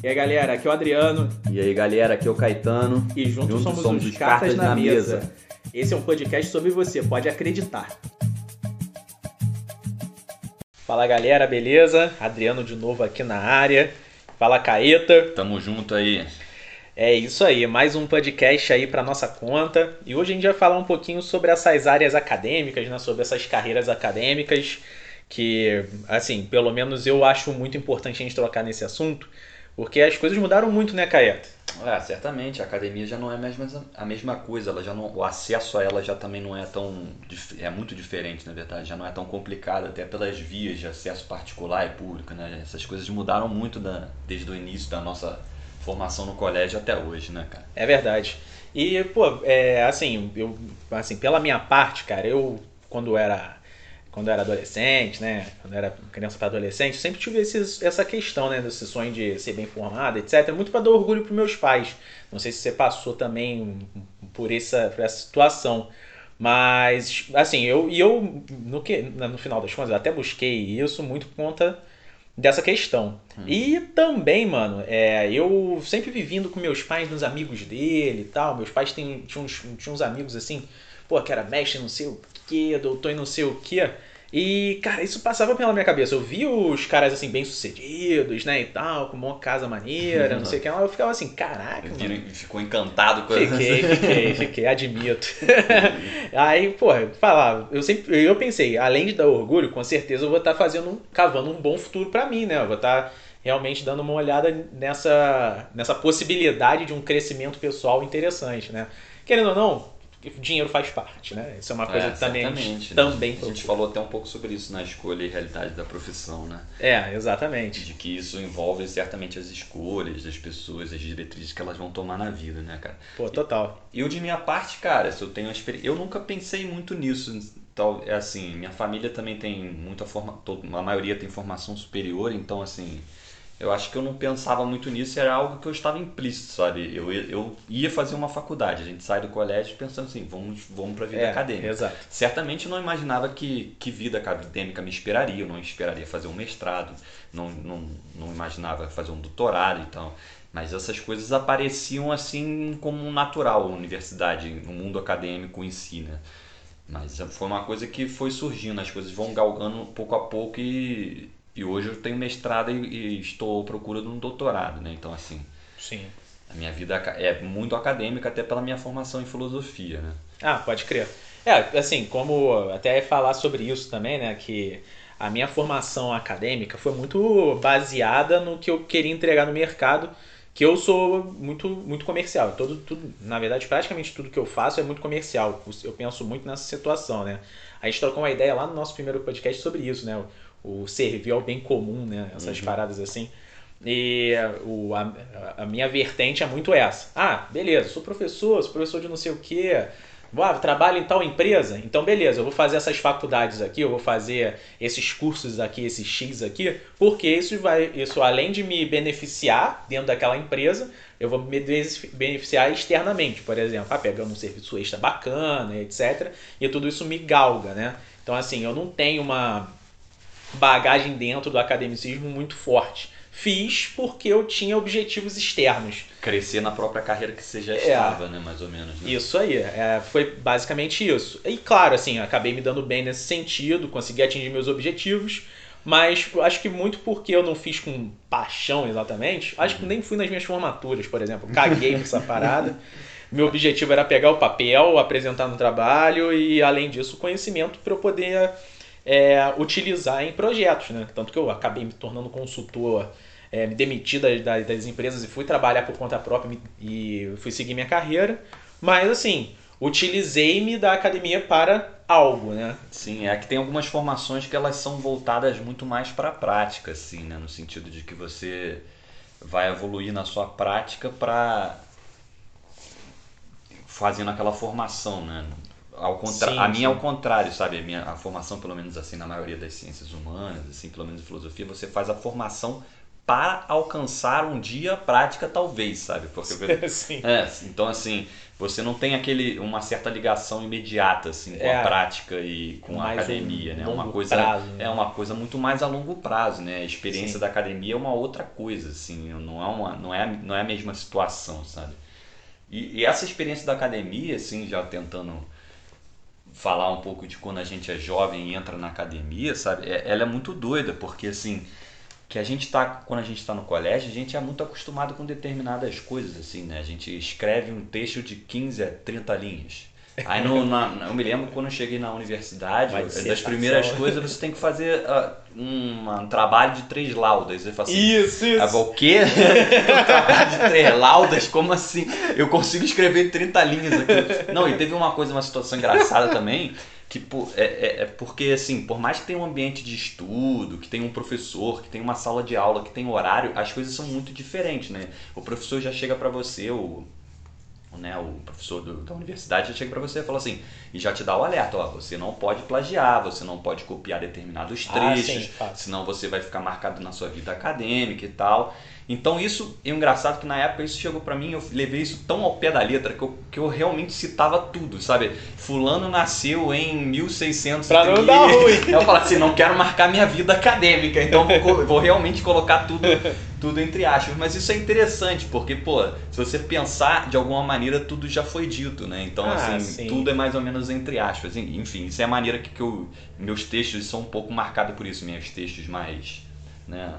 E aí galera, aqui é o Adriano. E aí galera, aqui é o Caetano. E juntos, juntos somos, somos, os Cartas, na, na mesa. mesa. Esse é um podcast sobre você, pode acreditar. Fala galera, beleza? Adriano de novo aqui na área. Fala Caeta. Tamo junto aí. É isso aí, mais um podcast aí para nossa conta. E hoje a gente vai falar um pouquinho sobre essas áreas acadêmicas, né? Sobre essas carreiras acadêmicas que, assim, pelo menos eu acho muito importante a gente trocar nesse assunto, porque as coisas mudaram muito, né, Caeta? É, certamente. A academia já não é mais a mesma coisa. Ela já não, o acesso a ela já também não é tão. É muito diferente, na verdade. Já não é tão complicado, até pelas vias de acesso particular e público. Né? Essas coisas mudaram muito da, desde o início da nossa formação no colégio até hoje, né, cara? É verdade. E, pô, é, assim, eu, assim, pela minha parte, cara, eu, quando era quando eu era adolescente, né? Quando eu era criança para adolescente, eu sempre tive essa questão, né? Desse sonho de ser bem formado, etc. Muito para dar orgulho para meus pais. Não sei se você passou também por essa, por essa situação. Mas, assim, eu, e eu, no, que, no final das contas, eu até busquei isso muito por conta dessa questão. Hum. E também, mano, é, eu sempre vivendo com meus pais, nos amigos dele e tal. Meus pais tinham, uns, tinham uns amigos assim, pô, que era mestre não sei o que, doutor e não sei o que. E, cara, isso passava pela minha cabeça. Eu vi os caras, assim, bem-sucedidos, né, e tal, com uma casa maneira, não sei o que. Eu ficava assim, caraca, mano. Ficou encantado com Fiquei, fiquei, fiquei, admito. Aí, porra, falar, eu sempre, eu pensei, além de dar orgulho, com certeza eu vou estar tá fazendo, cavando um bom futuro para mim, né? Eu vou estar tá realmente dando uma olhada nessa, nessa possibilidade de um crescimento pessoal interessante, né? Querendo ou não, dinheiro faz parte, né? Isso é uma coisa é, que também a gente, também né? a gente falou até um pouco sobre isso na escolha e realidade da profissão, né? É, exatamente. De que isso envolve certamente as escolhas das pessoas, as diretrizes que elas vão tomar na vida, né, cara? Pô, total. E eu de minha parte, cara, se eu tenho experiência, eu nunca pensei muito nisso. Tal, é assim, minha família também tem muita forma, a maioria tem formação superior, então assim, eu acho que eu não pensava muito nisso, era algo que eu estava implícito, sabe? Eu, eu ia fazer uma faculdade, a gente sai do colégio pensando assim, vamos, vamos para a vida é, acadêmica. Exato. Certamente eu não imaginava que, que vida acadêmica me esperaria, eu não esperaria fazer um mestrado, não, não, não imaginava fazer um doutorado e então, tal. Mas essas coisas apareciam assim como natural, a universidade, o mundo acadêmico em si, né? Mas foi uma coisa que foi surgindo, as coisas vão galgando pouco a pouco e e hoje eu tenho mestrado e, e estou à procura de um doutorado, né? Então, assim. Sim. A minha vida é muito acadêmica, até pela minha formação em filosofia, né? Ah, pode crer. É, assim, como até falar sobre isso também, né? Que a minha formação acadêmica foi muito baseada no que eu queria entregar no mercado, que eu sou muito, muito comercial. Todo, tudo, na verdade, praticamente tudo que eu faço é muito comercial. Eu penso muito nessa situação, né? A gente trocou uma ideia lá no nosso primeiro podcast sobre isso, né? O servir ao bem comum, né? Essas uhum. paradas assim. E o, a, a, minha vertente é muito essa. Ah, beleza, sou professor, sou professor de não sei o quê. Ah, trabalho em tal empresa? Então, beleza, eu vou fazer essas faculdades aqui, eu vou fazer esses cursos aqui, esses X aqui, porque isso vai, isso além de me beneficiar dentro daquela empresa, eu vou me beneficiar externamente, por exemplo, ah, pegando um serviço extra bacana, etc. E tudo isso me galga, né? Então, assim, eu não tenho uma bagagem dentro do academicismo muito forte. Fiz porque eu tinha objetivos externos. Crescer na própria carreira que você já estava, é, né? Mais ou menos. Né? Isso aí. É, foi basicamente isso. E claro, assim, acabei me dando bem nesse sentido, consegui atingir meus objetivos. Mas acho que muito porque eu não fiz com paixão exatamente. Acho que uhum. nem fui nas minhas formaturas, por exemplo. Caguei nessa parada. Meu objetivo era pegar o papel, apresentar no trabalho e, além disso, conhecimento para eu poder é, utilizar em projetos, né? Tanto que eu acabei me tornando consultor, é, me demiti das, das, empresas e fui trabalhar por conta própria e fui seguir minha carreira. Mas assim, utilizei-me da academia para algo, né? Sim, é que tem algumas formações que elas são voltadas muito mais para a prática, assim, né? No sentido de que você vai evoluir na sua prática para fazendo aquela formação, né? Ao contra... Sim, a minha é ao contrário, sabe? A minha a formação, pelo menos assim, na maioria das ciências humanas, assim, pelo menos em filosofia, você faz a formação para alcançar um dia a prática, talvez, sabe? Porque, Sim. É, então, assim, você não tem aquele uma certa ligação imediata assim com é, a prática e com a academia, um né? Uma coisa prazo, né? é uma coisa muito mais a longo prazo, né? A experiência Sim. da academia é uma outra coisa, assim, não é uma não é não é a mesma situação, sabe? E, e essa experiência da academia, assim, já tentando falar um pouco de quando a gente é jovem e entra na academia, sabe? É, ela é muito doida, porque assim, que a gente está quando a gente está no colégio, a gente é muito acostumado com determinadas coisas assim, né? A gente escreve um texto de 15 a 30 linhas. Aí no, na, eu me lembro quando eu cheguei na universidade, das primeiras coisas você tem que fazer uh, um, um, trabalho de três laudas. Fala assim, isso, isso. Ah, o quê? um trabalho de três laudas? Como assim? Eu consigo escrever 30 linhas aqui. Não, e teve uma coisa, uma situação engraçada também, que é, é, é, porque assim, por mais que tenha um ambiente de estudo, que tenha um professor, que tenha uma sala de aula, que tenha horário, as coisas são muito diferentes, né? O professor já chega para você, o, né, o professor do, da universidade já chega para você e fala assim, e já te dá o alerta, ó, você não pode plagiar, você não pode copiar determinados trechos, ah, sim, senão você vai ficar marcado na sua vida acadêmica e tal. Então isso é engraçado que na época isso chegou para mim, eu levei isso tão ao pé da letra que eu, que eu realmente citava tudo, sabe? Fulano nasceu em 1600 Pra não dar ruim. Eu falava assim, não quero marcar minha vida acadêmica, então vou, vou realmente colocar tudo tudo entre aspas, mas isso é interessante, porque, pô, se você pensar de alguma maneira, tudo já foi dito, né? Então, ah, assim, sim. tudo é mais ou menos entre aspas. Enfim, isso é a maneira que, que eu, meus textos são um pouco marcados por isso, meus textos mais, né?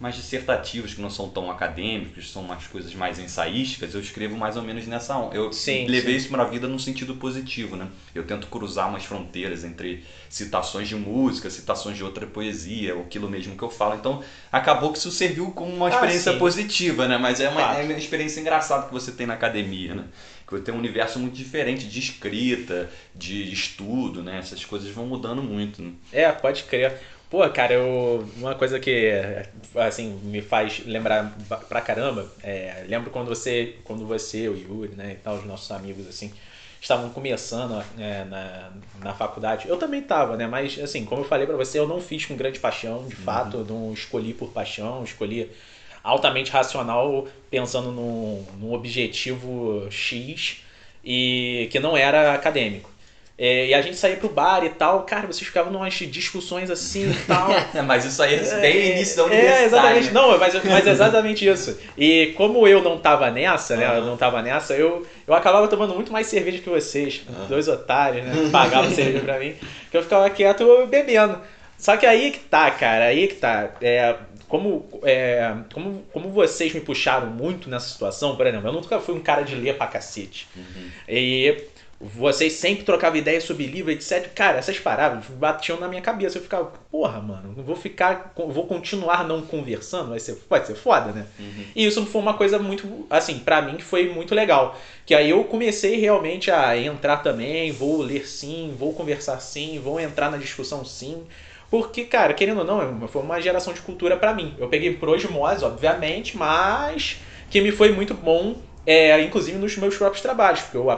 Mais dissertativos, que não são tão acadêmicos, são umas coisas mais ensaísticas, eu escrevo mais ou menos nessa onda. Eu sim, levei sim. isso para a vida num sentido positivo, né? Eu tento cruzar umas fronteiras entre citações de música, citações de outra poesia, aquilo mesmo que eu falo. Então, acabou que isso serviu como uma ah, experiência ah, positiva, né? Mas é uma, é uma experiência engraçada que você tem na academia, né? Que tem um universo muito diferente de escrita, de estudo, né? Essas coisas vão mudando muito, né? É, pode crer. Pô, cara, eu, uma coisa que assim me faz lembrar pra caramba, é, lembro quando você, quando você, o Yuri, né, e tal, os nossos amigos assim, estavam começando é, na, na faculdade. Eu também tava, né, mas assim, como eu falei para você, eu não fiz com grande paixão, de uhum. fato, não escolhi por paixão, escolhi altamente racional, pensando num, num objetivo X e que não era acadêmico. É, e a gente saía pro bar e tal, cara, vocês ficavam numas discussões assim e tal. mas isso aí é bem é, início da universidade. É, exatamente. Não, mas, mas exatamente isso. E como eu não tava nessa, né? Uhum. Eu não tava nessa, eu, eu acabava tomando muito mais cerveja que vocês. Uhum. Dois otários, né? Pagavam cerveja pra mim. Que eu ficava quieto bebendo. Só que aí que tá, cara, aí que tá. É, como, é, como, como vocês me puxaram muito nessa situação, por exemplo, eu nunca fui um cara de ler pra cacete. Uhum. E vocês sempre trocavam ideias sobre livro, etc. Cara, essas paradas batiam na minha cabeça. Eu ficava, porra, mano, vou ficar, vou continuar não conversando, vai ser, pode ser foda, né? Uhum. E isso foi uma coisa muito, assim, para mim que foi muito legal. Que aí eu comecei realmente a entrar também, vou ler sim, vou conversar sim, vou entrar na discussão sim. Porque, cara, querendo ou não, foi uma geração de cultura para mim. Eu peguei por osmose, obviamente, mas que me foi muito bom, é, inclusive nos meus próprios trabalhos, porque eu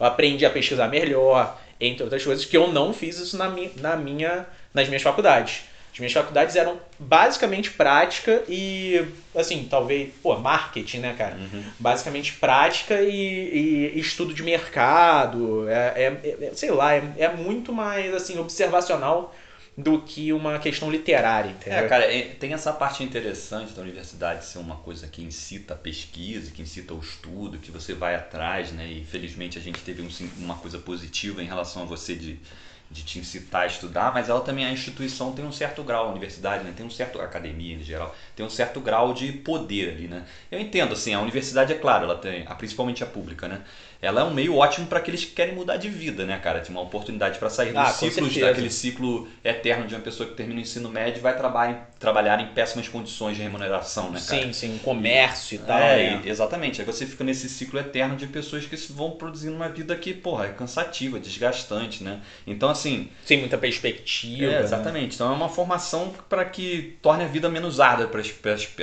eu aprendi a pesquisar melhor, entre outras coisas, que eu não fiz isso na, mi na minha, nas minhas faculdades. As minhas faculdades eram basicamente prática e, assim, talvez, pô, marketing, né, cara? Uhum. Basicamente prática e, e, estudo de mercado. É, é, é sei lá, é, é, muito mais, assim, observacional do que uma questão literária, entendeu? É, cara, tem essa parte interessante da universidade ser uma coisa que incita a pesquisa, que incita o estudo, que você vai atrás, né? E felizmente a gente teve um, uma coisa positiva em relação a você de de te incitar a estudar, mas ela também, a instituição tem um certo grau, a universidade né, tem um certo, a academia em geral, tem um certo grau de poder ali, né? Eu entendo, assim, a universidade, é claro, ela tem, principalmente a pública, né? Ela é um meio ótimo para aqueles que querem mudar de vida, né, cara? Tem uma oportunidade para sair dos ah, ciclos, daquele ciclo eterno de uma pessoa que termina o ensino médio e vai trabalhar em, trabalhar em péssimas condições de remuneração, né, cara? Sim, sim, comércio e tal. É, né? exatamente. Aí você fica nesse ciclo eterno de pessoas que vão produzindo uma vida que, porra, é cansativa, desgastante, né? Então, assim. Sem muita perspectiva. É, né? exatamente. Né? Então é uma formação para que torne a vida menos árdua para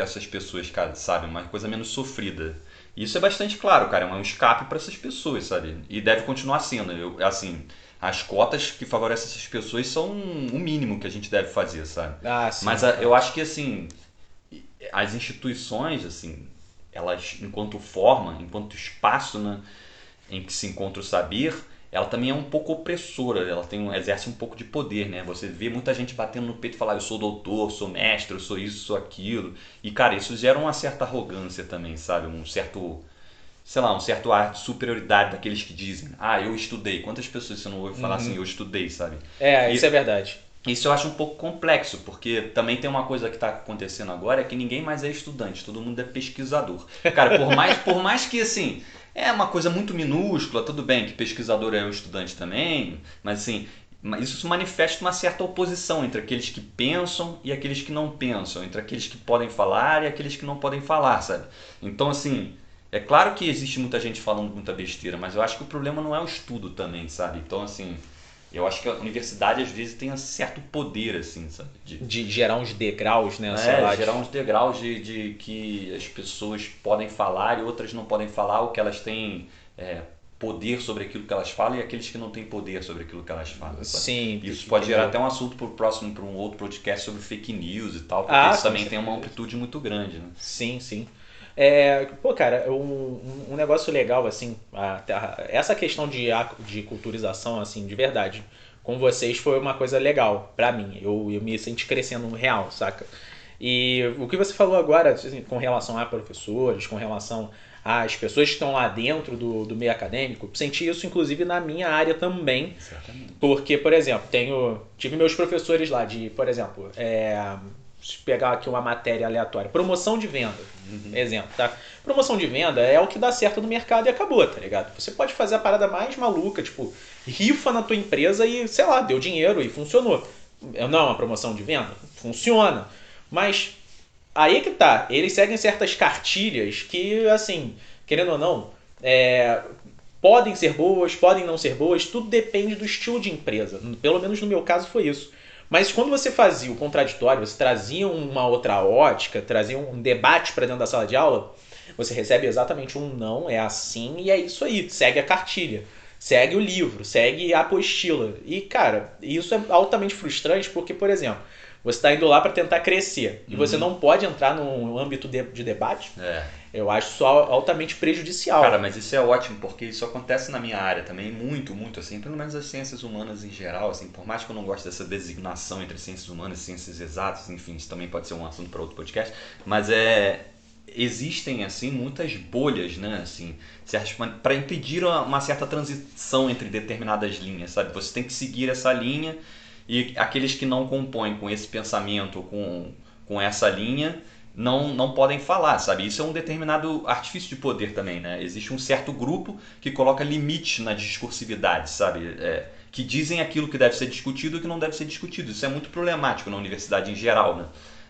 essas pessoas, cara, sabe? Uma coisa menos sofrida. Isso é bastante claro, cara, é um escape para essas pessoas, sabe? E deve continuar sendo. Eu, assim, as cotas que favorecem essas pessoas são o mínimo que a gente deve fazer, sabe? Ah, sim. Mas a, eu acho que, assim, as instituições, assim, elas, enquanto forma, enquanto espaço né, em que se encontra o saber, ela também é um pouco opressora, ela tem um, exerce um pouco de poder, né? Você vê muita gente batendo no peito e falar, eu sou doutor, sou mestre, eu sou isso, sou aquilo. E, cara, isso gera uma certa arrogância também, sabe? Um certo, sei lá, um certo ar de superioridade daqueles que dizem, ah, eu estudei. Quantas pessoas você não ouve falar uhum. assim, eu estudei, sabe? É, isso e, é verdade. Isso eu acho um pouco complexo, porque também tem uma coisa que está acontecendo agora, é que ninguém mais é estudante, todo mundo é pesquisador. Cara, por mais, por mais que assim, é uma coisa muito minúscula, tudo bem que pesquisador é um estudante também, mas assim, isso manifesta uma certa oposição entre aqueles que pensam e aqueles que não pensam, entre aqueles que podem falar e aqueles que não podem falar, sabe? Então, assim, é claro que existe muita gente falando muita besteira, mas eu acho que o problema não é o estudo também, sabe? Então, assim, eu acho que a universidade às vezes tem um certo poder, assim, sabe? De, de gerar uns degraus, né? É, lá, gerar uns degraus de, de que as pessoas podem falar e outras não podem falar, o que elas têm é, poder sobre aquilo que elas falam e aqueles que não têm poder sobre aquilo que elas falam. Sabe? Sim. Isso pode gerar até um assunto para o próximo, para um outro podcast sobre fake news e tal, porque ah, isso também tem uma amplitude muito grande, né? Sim, sim. É, pô, cara, um, um negócio legal, assim, a, a, essa questão de, de culturização, assim, de verdade, com vocês foi uma coisa legal para mim. Eu, eu me senti crescendo real, saca? E o que você falou agora, assim, com relação a professores, com relação às pessoas que estão lá dentro do, do meio acadêmico, senti isso inclusive na minha área também. Certamente. Porque, por exemplo, tenho tive meus professores lá de, por exemplo, é, pegar aqui uma matéria aleatória, promoção de venda, uhum. exemplo, tá? Promoção de venda é o que dá certo no mercado e acabou, tá ligado? Você pode fazer a parada mais maluca, tipo, rifa na tua empresa e, sei lá, deu dinheiro e funcionou. Não é uma promoção de venda? Funciona. Mas aí que tá, eles seguem certas cartilhas que, assim, querendo ou não, é, podem ser boas, podem não ser boas, tudo depende do estilo de empresa. Pelo menos no meu caso foi isso. Mas quando você fazia o contraditório, você trazia uma outra ótica, trazia um debate para dentro da sala de aula, você recebe exatamente um não, é assim e é isso aí, segue a cartilha, segue o livro, segue a apostila. E, cara, isso é altamente frustrante porque, por exemplo, você está indo lá para tentar crescer e você uhum. não pode entrar num âmbito de, de debate. É. Eu acho isso altamente prejudicial. Cara, mas isso é ótimo, porque isso acontece na minha área também, muito, muito, assim, pelo menos as ciências humanas em geral, assim, por mais que eu não goste dessa designação entre ciências humanas e ciências exatas, enfim, isso também pode ser um assunto para outro podcast, mas é existem assim muitas bolhas, né, assim, para impedir uma certa transição entre determinadas linhas, sabe? Você tem que seguir essa linha e aqueles que não compõem com esse pensamento, com, com essa linha, não, não podem falar, sabe? Isso é um determinado artifício de poder também, né? Existe um certo grupo que coloca limite na discursividade, sabe? É, que dizem aquilo que deve ser discutido e que não deve ser discutido. Isso é muito problemático na universidade em geral, né?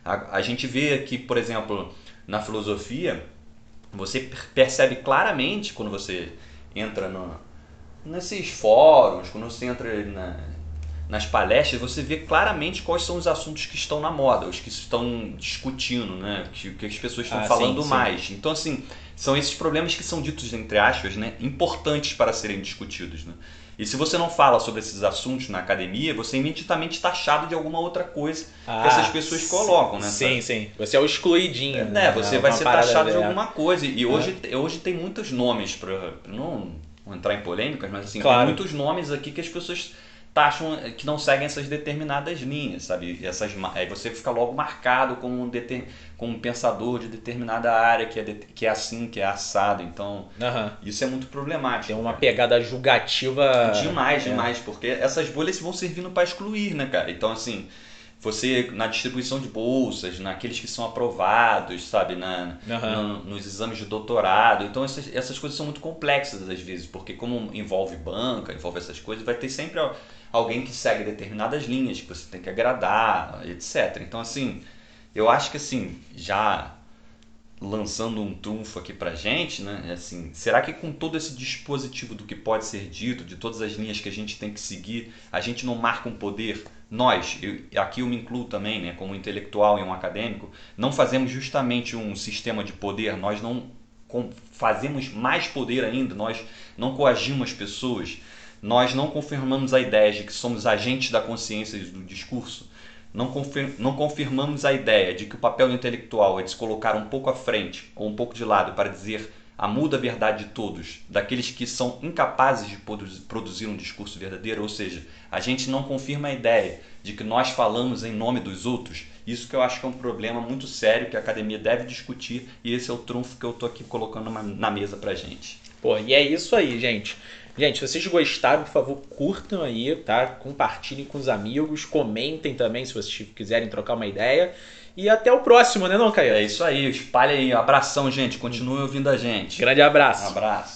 A, a gente vê que, por exemplo, na filosofia, você percebe claramente quando você entra no, nesses fóruns, quando você entra na, nas palestras, você vê claramente quais são os assuntos que estão na moda, os que estão discutindo, né? que, que as pessoas estão ah, falando sim, mais. Sim. Então, assim, são esses problemas que são ditos, entre aspas, né? importantes para serem discutidos. Né? E se você não fala sobre esses assuntos na academia, você é imediatamente está achado de alguma outra coisa ah, que essas pessoas colocam, né? Sim, sim. Você é o excluidinho. É, né? Você é vai ser taxado de alguma coisa. E hoje, é. hoje tem muitos nomes para não entrar em polêmicas, mas assim, claro. tem muitos nomes aqui que as pessoas taxam eh, que não seguem essas determinadas linhas, sabe? Essas, aí você fica logo marcado como um, deter, como um pensador de determinada área que é, de, que é assim, que é assado. Então, uhum. isso é muito problemático. Tem uma cara. pegada julgativa. Demais, é. demais, porque essas bolhas vão servindo para excluir, né, cara? Então, assim, você na distribuição de bolsas, naqueles que são aprovados, sabe, na, uhum. nos exames de doutorado. Então essas, essas coisas são muito complexas às vezes, porque como envolve banca, envolve essas coisas, vai ter sempre alguém que segue determinadas linhas que você tem que agradar, etc. Então, assim, eu acho que assim, já lançando um trunfo aqui pra gente, né? É assim, será que com todo esse dispositivo do que pode ser dito, de todas as linhas que a gente tem que seguir, a gente não marca um poder? Nós, eu, aqui eu me incluo também, né, como intelectual e um acadêmico, não fazemos justamente um sistema de poder, nós não fazemos mais poder ainda, nós não coagimos as pessoas, nós não confirmamos a ideia de que somos agentes da consciência e do discurso. não, confir não confirmamos a ideia de que o papel intelectual é de se colocar um pouco à frente ou um pouco de lado para dizer a muda verdade de todos, daqueles que são incapazes de produzir um discurso verdadeiro, ou seja, a gente não confirma a ideia de que nós falamos em nome dos outros. Isso que eu acho que é um problema muito sério que a academia deve discutir e esse é o trunfo que eu tô aqui colocando na mesa pra gente. Pô, e é isso aí, gente. Gente, se vocês gostaram, por favor, curtam aí, tá? Compartilhem com os amigos, comentem também se vocês quiserem trocar uma ideia. E até o próximo, né, não, Caio? É isso aí, espalha aí. Abração, gente. Continue ouvindo a gente. Grande abraço. Um abraço.